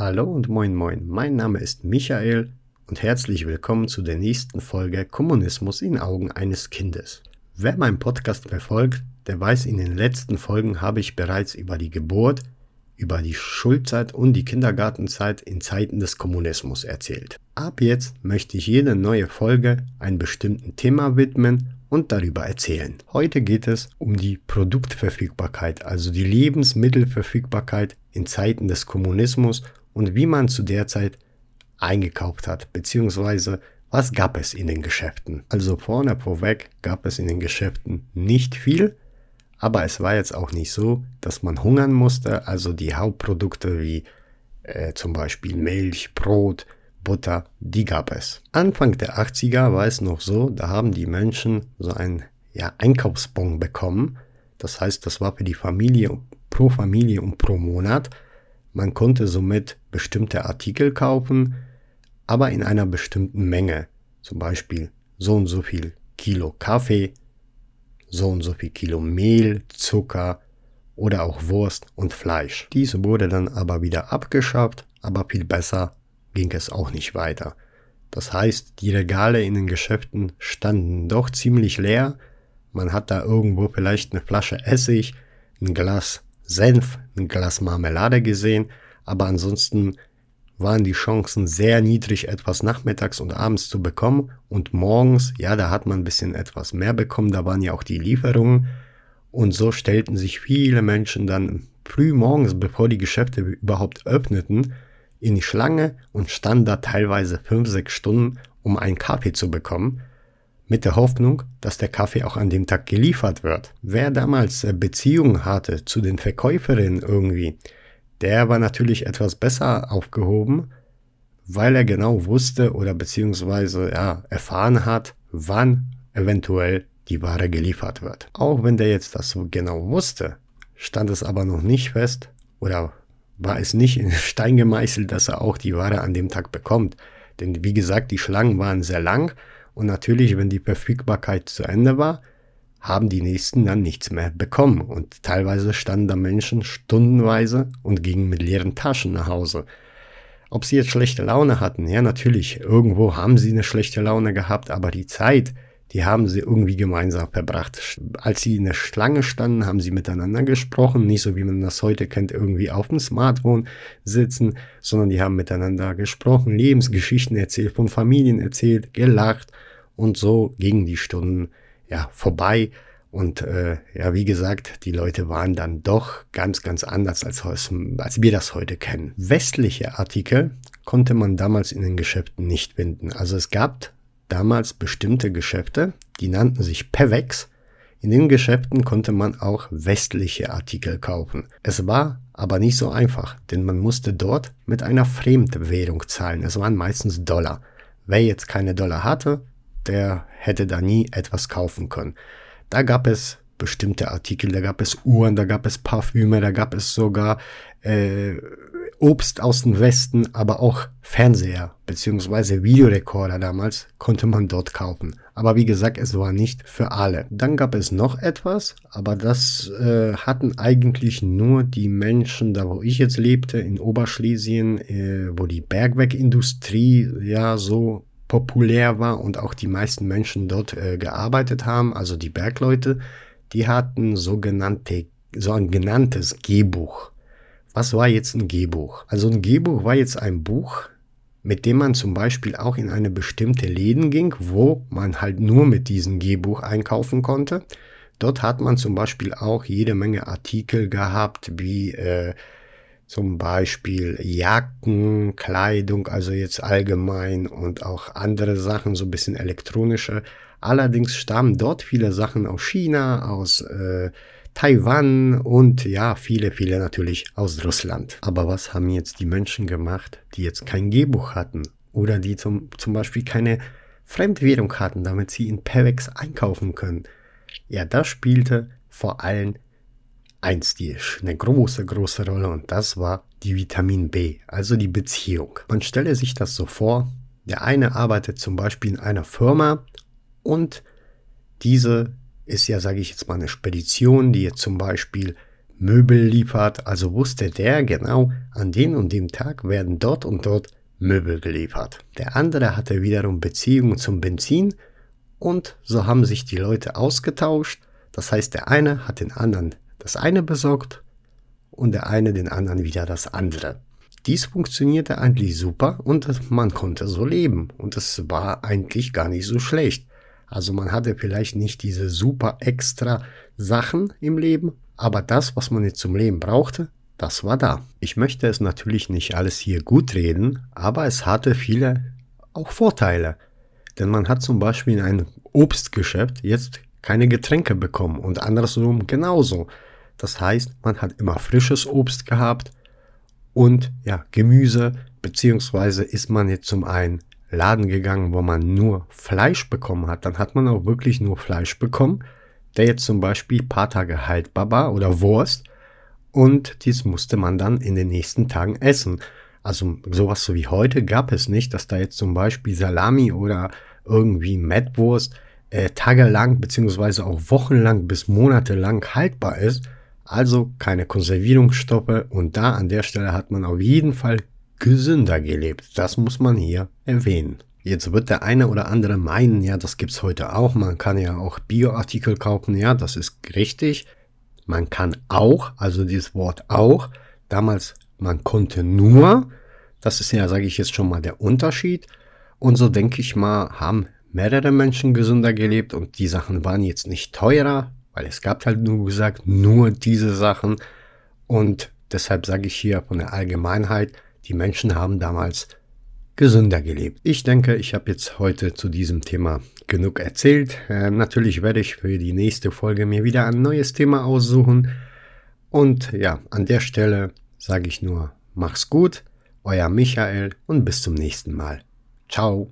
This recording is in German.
Hallo und moin moin, mein Name ist Michael und herzlich willkommen zu der nächsten Folge Kommunismus in Augen eines Kindes. Wer meinen Podcast verfolgt, der weiß, in den letzten Folgen habe ich bereits über die Geburt, über die Schulzeit und die Kindergartenzeit in Zeiten des Kommunismus erzählt. Ab jetzt möchte ich jede neue Folge einem bestimmten Thema widmen und darüber erzählen. Heute geht es um die Produktverfügbarkeit, also die Lebensmittelverfügbarkeit in Zeiten des Kommunismus und wie man zu der Zeit eingekauft hat, beziehungsweise was gab es in den Geschäften. Also vorne vorweg gab es in den Geschäften nicht viel, aber es war jetzt auch nicht so, dass man hungern musste. Also die Hauptprodukte wie äh, zum Beispiel Milch, Brot, Butter, die gab es. Anfang der 80er war es noch so, da haben die Menschen so ein ja, Einkaufsbon bekommen. Das heißt, das war für die Familie pro Familie und pro Monat. Man konnte somit bestimmte Artikel kaufen, aber in einer bestimmten Menge. Zum Beispiel so und so viel Kilo Kaffee, so und so viel Kilo Mehl, Zucker oder auch Wurst und Fleisch. Dies wurde dann aber wieder abgeschafft, aber viel besser ging es auch nicht weiter. Das heißt, die Regale in den Geschäften standen doch ziemlich leer. Man hat da irgendwo vielleicht eine Flasche Essig, ein Glas Senf, ein Glas Marmelade gesehen, aber ansonsten waren die Chancen sehr niedrig, etwas nachmittags und abends zu bekommen. Und morgens, ja, da hat man ein bisschen etwas mehr bekommen, da waren ja auch die Lieferungen. Und so stellten sich viele Menschen dann früh morgens, bevor die Geschäfte überhaupt öffneten, in die Schlange und standen da teilweise fünf, sechs Stunden, um einen Kaffee zu bekommen, mit der Hoffnung, dass der Kaffee auch an dem Tag geliefert wird. Wer damals äh, Beziehungen hatte zu den Verkäuferinnen irgendwie, der war natürlich etwas besser aufgehoben, weil er genau wusste oder beziehungsweise ja, erfahren hat, wann eventuell die Ware geliefert wird. Auch wenn der jetzt das so genau wusste, stand es aber noch nicht fest oder war es nicht in Stein gemeißelt, dass er auch die Ware an dem Tag bekommt. Denn wie gesagt, die Schlangen waren sehr lang und natürlich, wenn die Verfügbarkeit zu Ende war, haben die Nächsten dann nichts mehr bekommen. Und teilweise standen da Menschen stundenweise und gingen mit leeren Taschen nach Hause. Ob sie jetzt schlechte Laune hatten, ja natürlich, irgendwo haben sie eine schlechte Laune gehabt, aber die Zeit, die haben sie irgendwie gemeinsam verbracht. Als sie in der Schlange standen, haben sie miteinander gesprochen, nicht so wie man das heute kennt, irgendwie auf dem Smartphone sitzen, sondern die haben miteinander gesprochen, Lebensgeschichten erzählt, von Familien erzählt, gelacht und so gingen die Stunden ja vorbei. Und äh, ja, wie gesagt, die Leute waren dann doch ganz, ganz anders, als, als wir das heute kennen. Westliche Artikel konnte man damals in den Geschäften nicht finden. Also es gab damals bestimmte Geschäfte, die nannten sich Pevex. In den Geschäften konnte man auch westliche Artikel kaufen. Es war aber nicht so einfach, denn man musste dort mit einer Fremdwährung zahlen. Es waren meistens Dollar. Wer jetzt keine Dollar hatte, der hätte da nie etwas kaufen können. Da gab es bestimmte Artikel, da gab es Uhren, da gab es Parfüme, da gab es sogar äh, Obst aus dem Westen, aber auch Fernseher bzw. Videorekorder damals konnte man dort kaufen. Aber wie gesagt, es war nicht für alle. Dann gab es noch etwas, aber das äh, hatten eigentlich nur die Menschen, da wo ich jetzt lebte, in Oberschlesien, äh, wo die Bergwerkindustrie ja so populär war und auch die meisten Menschen dort äh, gearbeitet haben, also die Bergleute, die hatten sogenannte, so ein genanntes Gehbuch. Was war jetzt ein Gehbuch? Also ein Gehbuch war jetzt ein Buch, mit dem man zum Beispiel auch in eine bestimmte Läden ging, wo man halt nur mit diesem Gehbuch einkaufen konnte. Dort hat man zum Beispiel auch jede Menge Artikel gehabt, wie äh, zum Beispiel Jacken, Kleidung, also jetzt allgemein und auch andere Sachen, so ein bisschen elektronische. Allerdings stammen dort viele Sachen aus China, aus äh, Taiwan und ja, viele, viele natürlich aus Russland. Aber was haben jetzt die Menschen gemacht, die jetzt kein Gehbuch hatten oder die zum, zum Beispiel keine Fremdwährung hatten, damit sie in Pevex einkaufen können? Ja, das spielte vor allem eins die eine große, große Rolle und das war die Vitamin B, also die Beziehung. Man stelle sich das so vor, der eine arbeitet zum Beispiel in einer Firma und diese ist ja, sage ich jetzt mal, eine Spedition, die jetzt zum Beispiel Möbel liefert, also wusste der genau, an den und dem Tag werden dort und dort Möbel geliefert. Der andere hatte wiederum Beziehungen zum Benzin und so haben sich die Leute ausgetauscht. Das heißt, der eine hat den anderen das eine besorgt und der eine den anderen wieder das andere. Dies funktionierte eigentlich super und man konnte so leben und es war eigentlich gar nicht so schlecht. Also man hatte vielleicht nicht diese super extra Sachen im Leben, aber das, was man jetzt zum Leben brauchte, das war da. Ich möchte es natürlich nicht alles hier gut reden, aber es hatte viele auch Vorteile. Denn man hat zum Beispiel in einem Obstgeschäft jetzt keine Getränke bekommen und andersrum genauso. Das heißt, man hat immer frisches Obst gehabt und ja, Gemüse, beziehungsweise ist man jetzt zum einen Laden gegangen, wo man nur Fleisch bekommen hat, dann hat man auch wirklich nur Fleisch bekommen, der jetzt zum Beispiel paar Tage haltbar war oder Wurst und dies musste man dann in den nächsten Tagen essen. Also sowas so wie heute gab es nicht, dass da jetzt zum Beispiel Salami oder irgendwie Mettwurst äh, tagelang beziehungsweise auch wochenlang bis monatelang haltbar ist. Also keine Konservierungsstoffe und da an der Stelle hat man auf jeden Fall gesünder gelebt. Das muss man hier erwähnen. Jetzt wird der eine oder andere meinen, ja, das gibt's heute auch. Man kann ja auch Bioartikel kaufen. Ja, das ist richtig. Man kann auch, also dieses Wort auch, damals man konnte nur, das ist ja, sage ich jetzt schon mal, der Unterschied. Und so denke ich mal, haben mehrere Menschen gesünder gelebt und die Sachen waren jetzt nicht teurer, weil es gab halt nur gesagt, nur diese Sachen. Und deshalb sage ich hier von der Allgemeinheit, die Menschen haben damals gesünder gelebt. Ich denke, ich habe jetzt heute zu diesem Thema genug erzählt. Äh, natürlich werde ich für die nächste Folge mir wieder ein neues Thema aussuchen. Und ja, an der Stelle sage ich nur, mach's gut, euer Michael und bis zum nächsten Mal. Ciao.